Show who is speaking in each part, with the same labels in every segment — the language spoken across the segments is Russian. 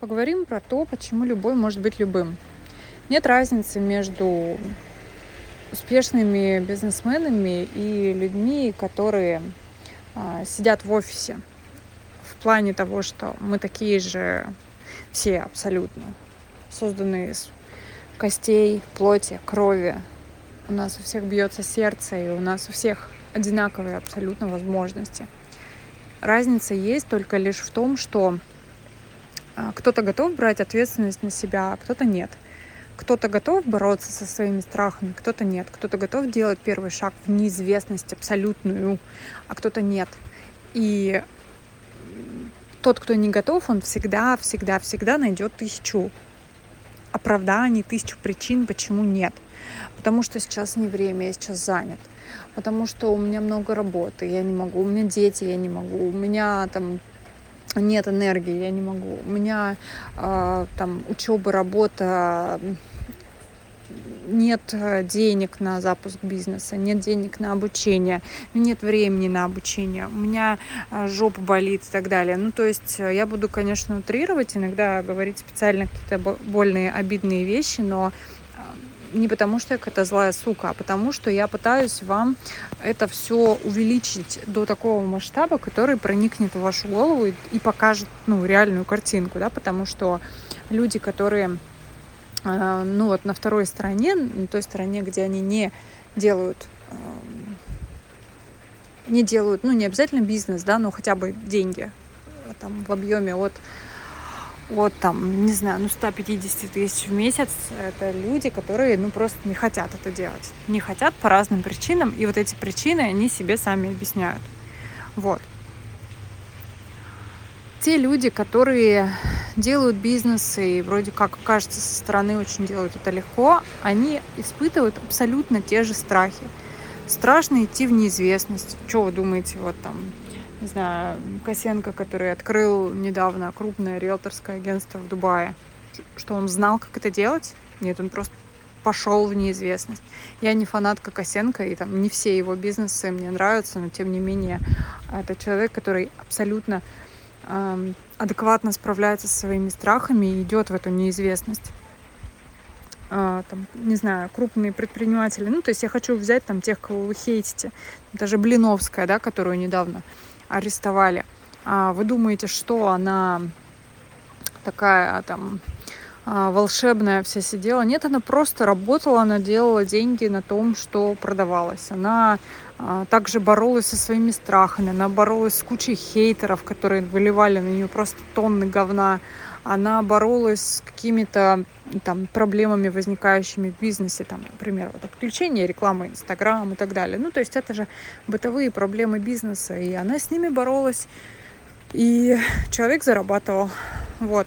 Speaker 1: Поговорим про то, почему любой может быть любым. Нет разницы между успешными бизнесменами и людьми, которые а, сидят в офисе. В плане того, что мы такие же все абсолютно, созданные из костей, плоти, крови. У нас у всех бьется сердце, и у нас у всех одинаковые абсолютно возможности. Разница есть только лишь в том, что кто-то готов брать ответственность на себя, а кто-то нет. Кто-то готов бороться со своими страхами, кто-то нет. Кто-то готов делать первый шаг в неизвестность абсолютную, а кто-то нет. И тот, кто не готов, он всегда, всегда, всегда найдет тысячу оправданий, тысячу причин, почему нет. Потому что сейчас не время, я сейчас занят. Потому что у меня много работы, я не могу. У меня дети, я не могу. У меня там нет энергии, я не могу. У меня э, там учеба, работа, нет э, денег на запуск бизнеса, нет денег на обучение, нет времени на обучение, у меня э, жопа болит и так далее. Ну, то есть э, я буду, конечно, утрировать, иногда говорить специально какие-то больные, обидные вещи, но не потому, что я какая-то злая сука, а потому, что я пытаюсь вам это все увеличить до такого масштаба, который проникнет в вашу голову и, и покажет ну, реальную картинку, да, потому что люди, которые э, ну вот на второй стороне, на той стороне, где они не делают э, не делают, ну не обязательно бизнес, да, но хотя бы деньги там в объеме от от там, не знаю, ну 150 тысяч в месяц, это люди, которые, ну просто не хотят это делать. Не хотят по разным причинам, и вот эти причины они себе сами объясняют. Вот. Те люди, которые делают бизнес и вроде как кажется со стороны очень делают это легко, они испытывают абсолютно те же страхи. Страшно идти в неизвестность. Что вы думаете, вот там не знаю, Косенко, который открыл недавно крупное риэлторское агентство в Дубае, что он знал, как это делать? Нет, он просто пошел в неизвестность. Я не фанатка Косенко, и там не все его бизнесы мне нравятся, но тем не менее это человек, который абсолютно эм, адекватно справляется со своими страхами и идет в эту неизвестность. А, там, не знаю, крупные предприниматели. Ну, то есть я хочу взять там тех, кого вы хейтите. Даже Блиновская, да, которую недавно арестовали. А вы думаете, что она такая там а, волшебная вся сидела. Нет, она просто работала, она делала деньги на том, что продавалось. Она а, также боролась со своими страхами, она боролась с кучей хейтеров, которые выливали на нее просто тонны говна. Она боролась с какими-то там проблемами, возникающими в бизнесе, там, например, вот отключение рекламы Инстаграм и так далее. Ну, то есть это же бытовые проблемы бизнеса, и она с ними боролась, и человек зарабатывал. Вот.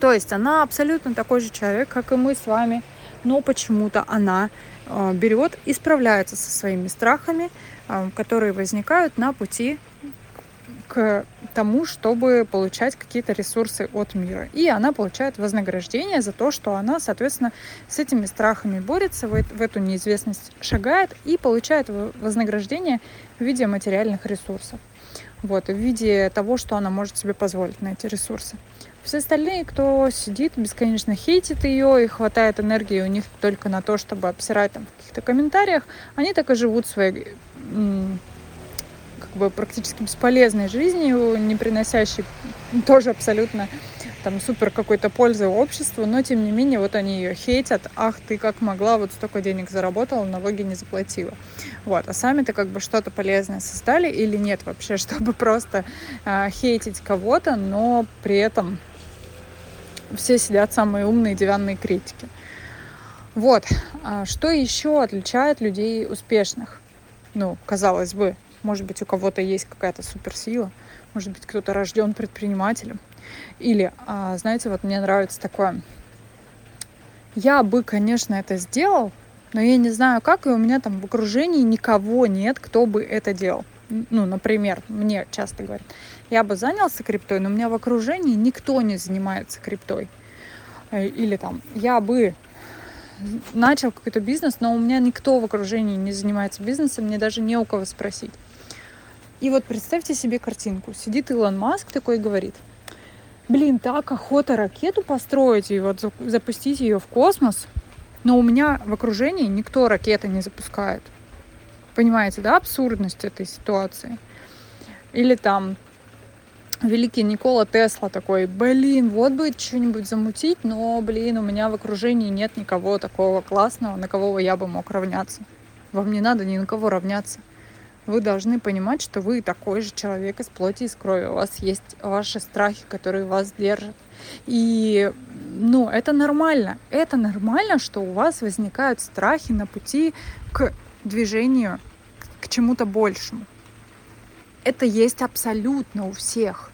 Speaker 1: То есть она абсолютно такой же человек, как и мы с вами, но почему-то она э, берет и справляется со своими страхами, э, которые возникают на пути к тому, чтобы получать какие-то ресурсы от мира. И она получает вознаграждение за то, что она, соответственно, с этими страхами борется, в, эту неизвестность шагает и получает вознаграждение в виде материальных ресурсов. Вот, в виде того, что она может себе позволить на эти ресурсы. Все остальные, кто сидит, бесконечно хейтит ее и хватает энергии у них только на то, чтобы обсирать там в каких-то комментариях, они так и живут своей как бы практически бесполезной жизнью, не приносящей тоже абсолютно там супер какой-то пользы обществу, но тем не менее вот они ее хейтят, ах ты как могла, вот столько денег заработала, налоги не заплатила. Вот, а сами-то как бы что-то полезное создали или нет вообще, чтобы просто э, хейтить кого-то, но при этом все сидят самые умные диванные критики. Вот, а что еще отличает людей успешных? Ну, казалось бы, может быть, у кого-то есть какая-то суперсила, может быть, кто-то рожден предпринимателем. Или, а, знаете, вот мне нравится такое, я бы, конечно, это сделал, но я не знаю как, и у меня там в окружении никого нет, кто бы это делал. Ну, например, мне часто говорят, я бы занялся криптой, но у меня в окружении никто не занимается криптой. Э, или там, я бы начал какой-то бизнес, но у меня никто в окружении не занимается бизнесом, мне даже не у кого спросить. И вот представьте себе картинку. Сидит Илон Маск такой и говорит, блин, так охота ракету построить и вот запустить ее в космос, но у меня в окружении никто ракеты не запускает. Понимаете, да, абсурдность этой ситуации? Или там великий Никола Тесла такой, блин, вот бы что-нибудь замутить, но, блин, у меня в окружении нет никого такого классного, на кого я бы мог равняться. Вам не надо ни на кого равняться. Вы должны понимать, что вы такой же человек из плоти и из крови. У вас есть ваши страхи, которые вас держат. И, ну, это нормально. Это нормально, что у вас возникают страхи на пути к движению, к чему-то большему это есть абсолютно у всех.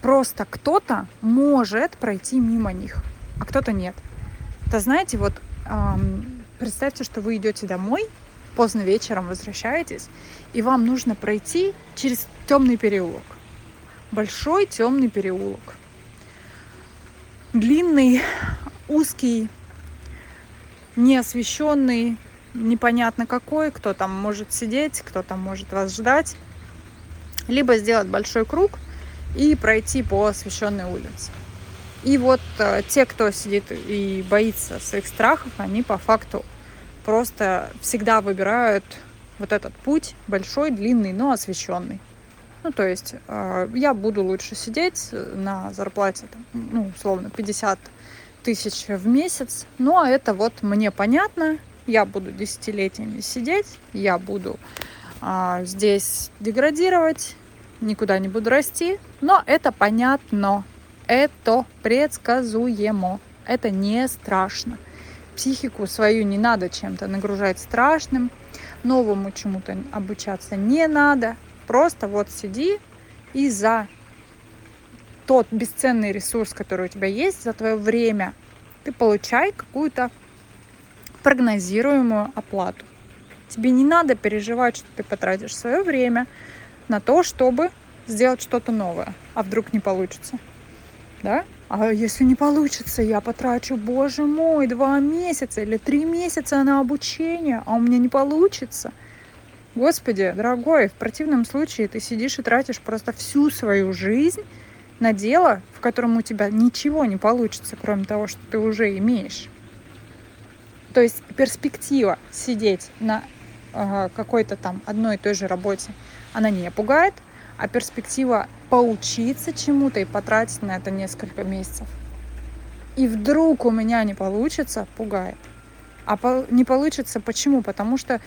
Speaker 1: Просто кто-то может пройти мимо них, а кто-то нет. Это знаете, вот эм, представьте, что вы идете домой, поздно вечером возвращаетесь, и вам нужно пройти через темный переулок. Большой темный переулок. Длинный, узкий, неосвещенный, непонятно какой, кто там может сидеть, кто там может вас ждать либо сделать большой круг и пройти по освещенной улице. И вот э, те, кто сидит и боится своих страхов, они по факту просто всегда выбирают вот этот путь большой, длинный, но освещенный. Ну, то есть э, я буду лучше сидеть на зарплате, там, ну, условно, 50 тысяч в месяц, но это вот мне понятно, я буду десятилетиями сидеть, я буду а, здесь деградировать, никуда не буду расти, но это понятно, это предсказуемо, это не страшно. Психику свою не надо чем-то нагружать страшным, новому чему-то обучаться не надо, просто вот сиди и за тот бесценный ресурс, который у тебя есть, за твое время, ты получай какую-то прогнозируемую оплату. Тебе не надо переживать, что ты потратишь свое время на то, чтобы сделать что-то новое. А вдруг не получится? Да? А если не получится, я потрачу, боже мой, два месяца или три месяца на обучение, а у меня не получится. Господи, дорогой, в противном случае ты сидишь и тратишь просто всю свою жизнь на дело, в котором у тебя ничего не получится, кроме того, что ты уже имеешь. То есть перспектива сидеть на какой-то там одной и той же работе, она не пугает, а перспектива поучиться чему-то и потратить на это несколько месяцев. И вдруг у меня не получится, пугает. А по, не получится почему? Потому что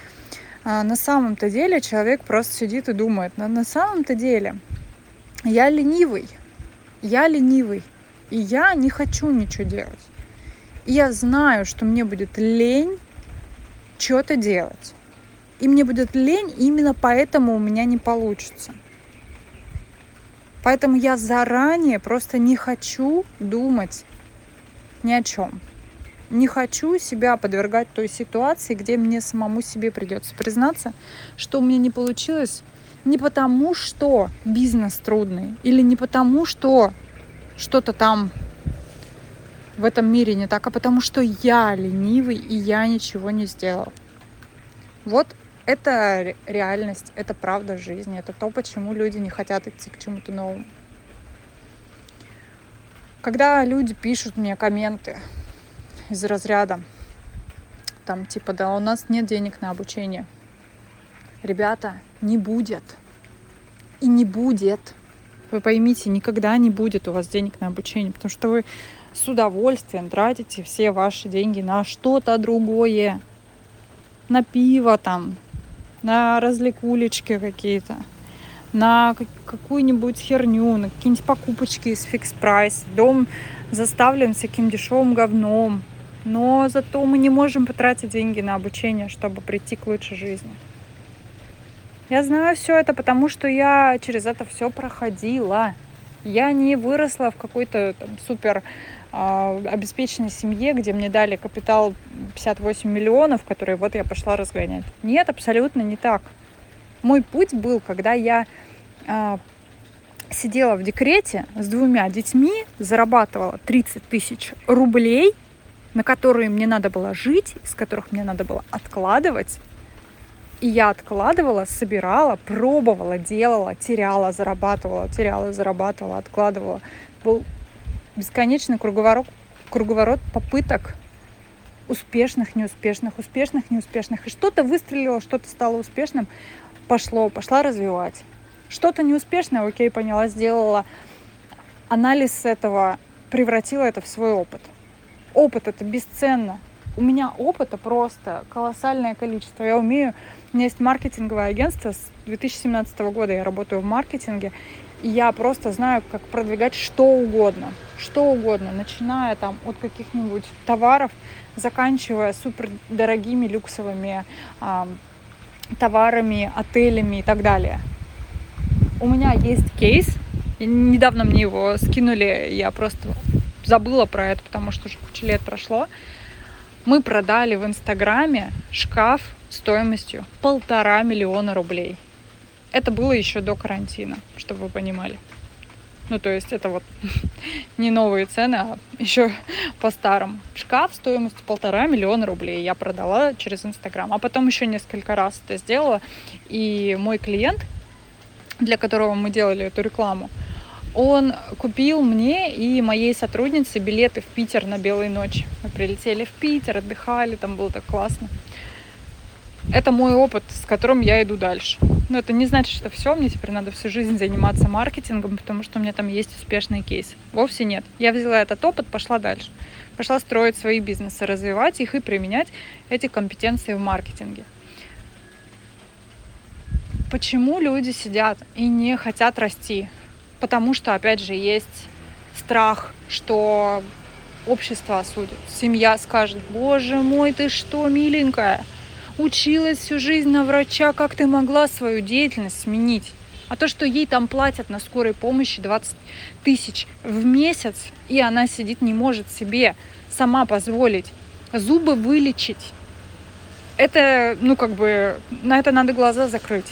Speaker 1: а, на самом-то деле человек просто сидит и думает, на, на самом-то деле я ленивый, я ленивый, и я не хочу ничего делать. И я знаю, что мне будет лень что-то делать. И мне будет лень, именно поэтому у меня не получится. Поэтому я заранее просто не хочу думать ни о чем. Не хочу себя подвергать той ситуации, где мне самому себе придется признаться, что у меня не получилось не потому, что бизнес трудный, или не потому, что что-то там в этом мире не так, а потому что я ленивый и я ничего не сделал. Вот это реальность, это правда жизни, это то, почему люди не хотят идти к чему-то новому. Когда люди пишут мне комменты из разряда, там типа, да, у нас нет денег на обучение. Ребята, не будет. И не будет. Вы поймите, никогда не будет у вас денег на обучение, потому что вы с удовольствием тратите все ваши деньги на что-то другое. На пиво там, на развлекулечки какие-то, на какую-нибудь херню, на какие-нибудь покупочки из фикс прайс. Дом заставлен всяким дешевым говном. Но зато мы не можем потратить деньги на обучение, чтобы прийти к лучшей жизни. Я знаю все это, потому что я через это все проходила. Я не выросла в какой-то там, супер обеспеченной семье, где мне дали капитал 58 миллионов, которые вот я пошла разгонять. Нет, абсолютно не так. Мой путь был, когда я а, сидела в декрете с двумя детьми, зарабатывала 30 тысяч рублей, на которые мне надо было жить, из которых мне надо было откладывать. И я откладывала, собирала, пробовала, делала, теряла, зарабатывала, теряла, зарабатывала, откладывала был бесконечный круговорот, круговорот попыток успешных, неуспешных, успешных, неуспешных. И что-то выстрелило, что-то стало успешным, пошло, пошла развивать. Что-то неуспешное, окей, поняла, сделала анализ этого, превратила это в свой опыт. Опыт это бесценно. У меня опыта просто колоссальное количество. Я умею, у меня есть маркетинговое агентство с 2017 года, я работаю в маркетинге, и я просто знаю, как продвигать что угодно, что угодно, начиная там от каких-нибудь товаров, заканчивая супер дорогими люксовыми а, товарами, отелями и так далее. У меня есть кейс, недавно мне его скинули, я просто забыла про это, потому что уже куча лет прошло. Мы продали в Инстаграме шкаф стоимостью полтора миллиона рублей. Это было еще до карантина, чтобы вы понимали. Ну, то есть это вот не новые цены, а еще по-старому. Шкаф стоимостью полтора миллиона рублей я продала через Инстаграм. А потом еще несколько раз это сделала. И мой клиент, для которого мы делали эту рекламу, он купил мне и моей сотруднице билеты в Питер на Белые ночи. Мы прилетели в Питер, отдыхали, там было так классно. Это мой опыт, с которым я иду дальше. Но это не значит, что все, мне теперь надо всю жизнь заниматься маркетингом, потому что у меня там есть успешный кейс. Вовсе нет. Я взяла этот опыт, пошла дальше. Пошла строить свои бизнесы, развивать их и применять эти компетенции в маркетинге. Почему люди сидят и не хотят расти? Потому что, опять же, есть страх, что общество осудит. Семья скажет, боже мой, ты что, миленькая? Училась всю жизнь на врача, как ты могла свою деятельность сменить? А то, что ей там платят на скорой помощи 20 тысяч в месяц, и она сидит, не может себе сама позволить зубы вылечить, это, ну, как бы, на это надо глаза закрыть.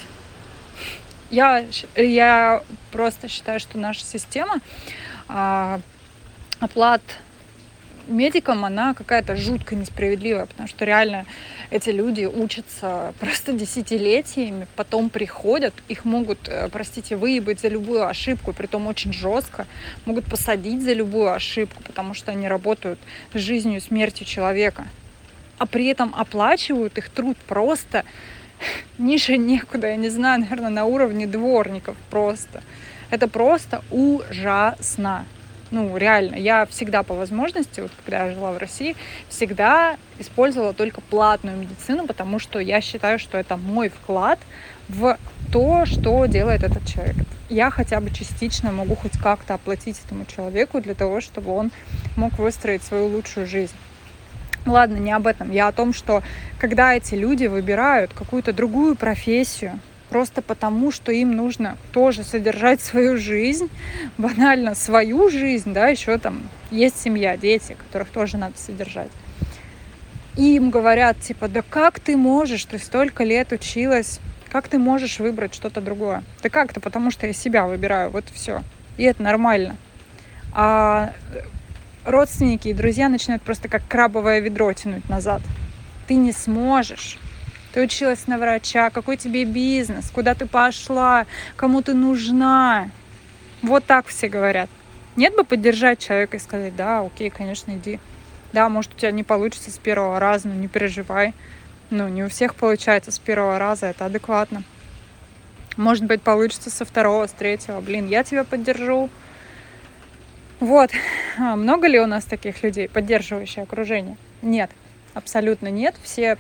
Speaker 1: Я, я просто считаю, что наша система а, оплат медикам, она какая-то жутко несправедливая, потому что реально эти люди учатся просто десятилетиями, потом приходят, их могут, э, простите, выебать за любую ошибку, при том очень жестко, могут посадить за любую ошибку, потому что они работают с жизнью и смертью человека, а при этом оплачивают их труд просто ниже некуда, я не знаю, наверное, на уровне дворников просто. Это просто ужасно. Ну, реально, я всегда по возможности, вот когда я жила в России, всегда использовала только платную медицину, потому что я считаю, что это мой вклад в то, что делает этот человек. Я хотя бы частично могу хоть как-то оплатить этому человеку для того, чтобы он мог выстроить свою лучшую жизнь. Ладно, не об этом. Я о том, что когда эти люди выбирают какую-то другую профессию, просто потому, что им нужно тоже содержать свою жизнь, банально свою жизнь, да, еще там есть семья, дети, которых тоже надо содержать. И им говорят, типа, да как ты можешь, ты столько лет училась, как ты можешь выбрать что-то другое? Да как-то, потому что я себя выбираю, вот все. И это нормально. А родственники и друзья начинают просто как крабовое ведро тянуть назад. Ты не сможешь. Ты училась на врача, какой тебе бизнес, куда ты пошла, кому ты нужна. Вот так все говорят. Нет бы поддержать человека и сказать, да, окей, конечно, иди. Да, может, у тебя не получится с первого раза, но не переживай. Ну, не у всех получается с первого раза, это адекватно. Может быть, получится со второго, с третьего. Блин, я тебя поддержу. Вот. А много ли у нас таких людей, поддерживающее окружение? Нет, абсолютно нет. Все,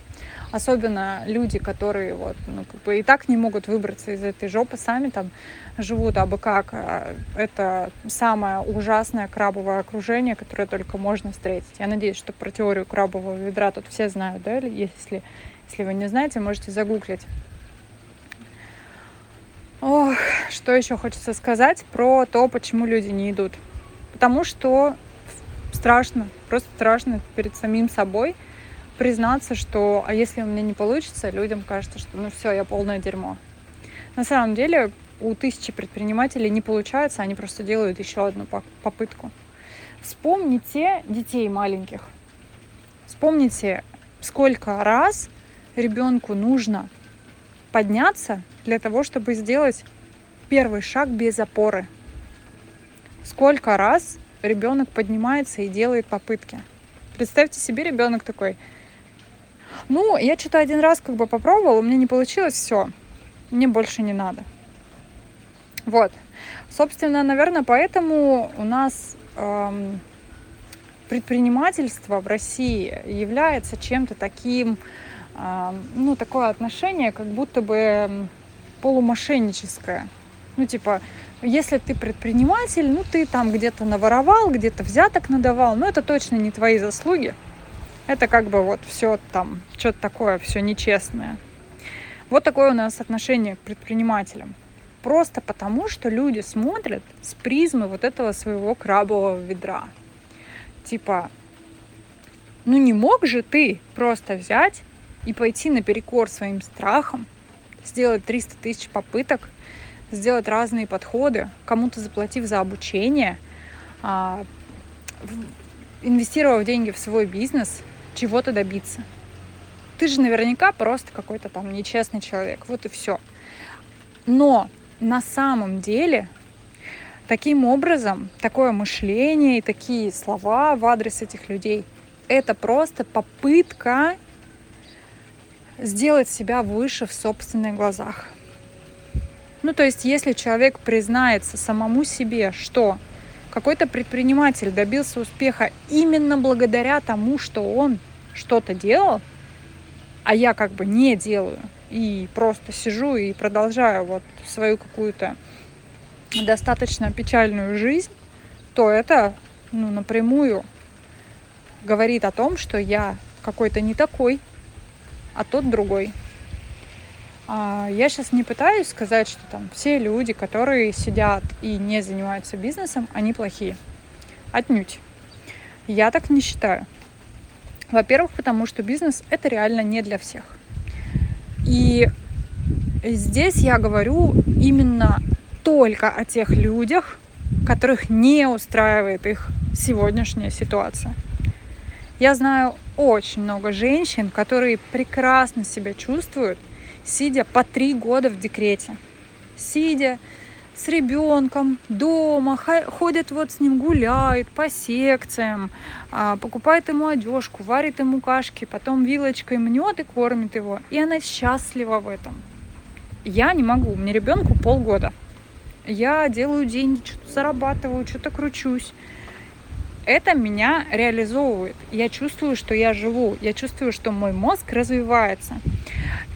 Speaker 1: особенно люди, которые вот, ну, как бы и так не могут выбраться из этой жопы, сами там живут абы как. А это самое ужасное крабовое окружение, которое только можно встретить. Я надеюсь, что про теорию крабового ведра тут все знают, да? Если, если вы не знаете, можете загуглить. Ох, что еще хочется сказать про то, почему люди не идут Потому что страшно, просто страшно перед самим собой признаться, что а если у меня не получится, людям кажется, что ну все, я полное дерьмо. На самом деле у тысячи предпринимателей не получается, они просто делают еще одну попытку. Вспомните детей маленьких. Вспомните, сколько раз ребенку нужно подняться для того, чтобы сделать первый шаг без опоры. Сколько раз ребенок поднимается и делает попытки. Представьте себе, ребенок такой, ну, я что-то один раз как бы попробовал, у меня не получилось, все, мне больше не надо. Вот. Собственно, наверное, поэтому у нас эм, предпринимательство в России является чем-то таким, эм, ну, такое отношение, как будто бы полумошенническое. Ну, типа, если ты предприниматель, ну, ты там где-то наворовал, где-то взяток надавал, но это точно не твои заслуги. Это как бы вот все там, что-то такое, все нечестное. Вот такое у нас отношение к предпринимателям. Просто потому, что люди смотрят с призмы вот этого своего крабового ведра. Типа, ну не мог же ты просто взять и пойти наперекор своим страхам, сделать 300 тысяч попыток, сделать разные подходы, кому-то заплатив за обучение, а, инвестировав деньги в свой бизнес, чего-то добиться. Ты же наверняка просто какой-то там нечестный человек. Вот и все. Но на самом деле таким образом, такое мышление и такие слова в адрес этих людей, это просто попытка сделать себя выше в собственных глазах. Ну, то есть, если человек признается самому себе, что какой-то предприниматель добился успеха именно благодаря тому, что он что-то делал, а я как бы не делаю, и просто сижу и продолжаю вот свою какую-то достаточно печальную жизнь, то это ну, напрямую говорит о том, что я какой-то не такой, а тот другой. А, я сейчас не пытаюсь сказать, что там все люди, которые сидят и не занимаются бизнесом, они плохие. Отнюдь. Я так не считаю. Во-первых, потому что бизнес это реально не для всех. И здесь я говорю именно только о тех людях, которых не устраивает их сегодняшняя ситуация. Я знаю очень много женщин, которые прекрасно себя чувствуют, сидя по три года в декрете. Сидя с ребенком дома, ходят вот с ним, гуляют по секциям, а, покупает ему одежку, варит ему кашки, потом вилочкой мнет и кормит его. И она счастлива в этом. Я не могу, мне ребенку полгода. Я делаю деньги, что-то зарабатываю, что-то кручусь. Это меня реализовывает. Я чувствую, что я живу. Я чувствую, что мой мозг развивается.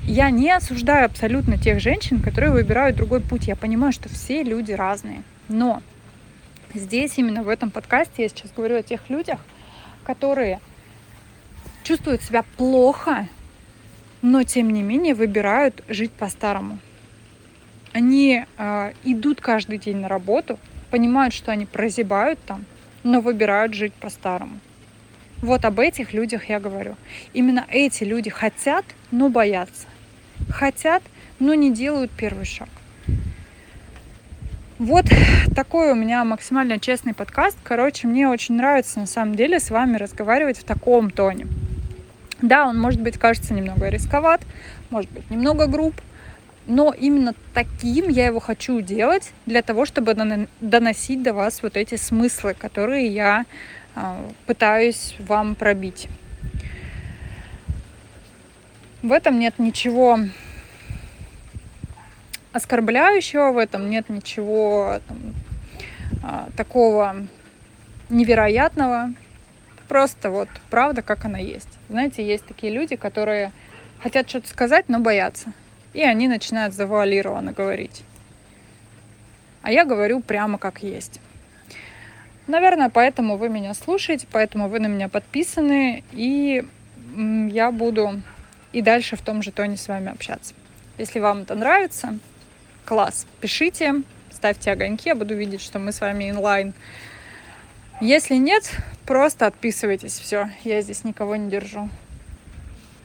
Speaker 1: Я не осуждаю абсолютно тех женщин, которые выбирают другой путь. Я понимаю, что все люди разные. Но здесь, именно в этом подкасте, я сейчас говорю о тех людях, которые чувствуют себя плохо, но тем не менее выбирают жить по-старому. Они э, идут каждый день на работу, понимают, что они прозябают там, но выбирают жить по-старому. Вот об этих людях я говорю. Именно эти люди хотят, но боятся хотят, но не делают первый шаг. Вот такой у меня максимально честный подкаст. Короче, мне очень нравится на самом деле с вами разговаривать в таком тоне. Да, он может быть кажется немного рисковат, может быть немного груб, но именно таким я его хочу делать для того, чтобы доносить до вас вот эти смыслы, которые я а, пытаюсь вам пробить. В этом нет ничего оскорбляющего, в этом нет ничего там, а, такого невероятного. Просто вот правда, как она есть. Знаете, есть такие люди, которые хотят что-то сказать, но боятся. И они начинают завуалированно говорить. А я говорю прямо как есть. Наверное, поэтому вы меня слушаете, поэтому вы на меня подписаны, и я буду и дальше в том же тоне с вами общаться. Если вам это нравится, класс, пишите, ставьте огоньки, я буду видеть, что мы с вами онлайн. Если нет, просто отписывайтесь, все, я здесь никого не держу.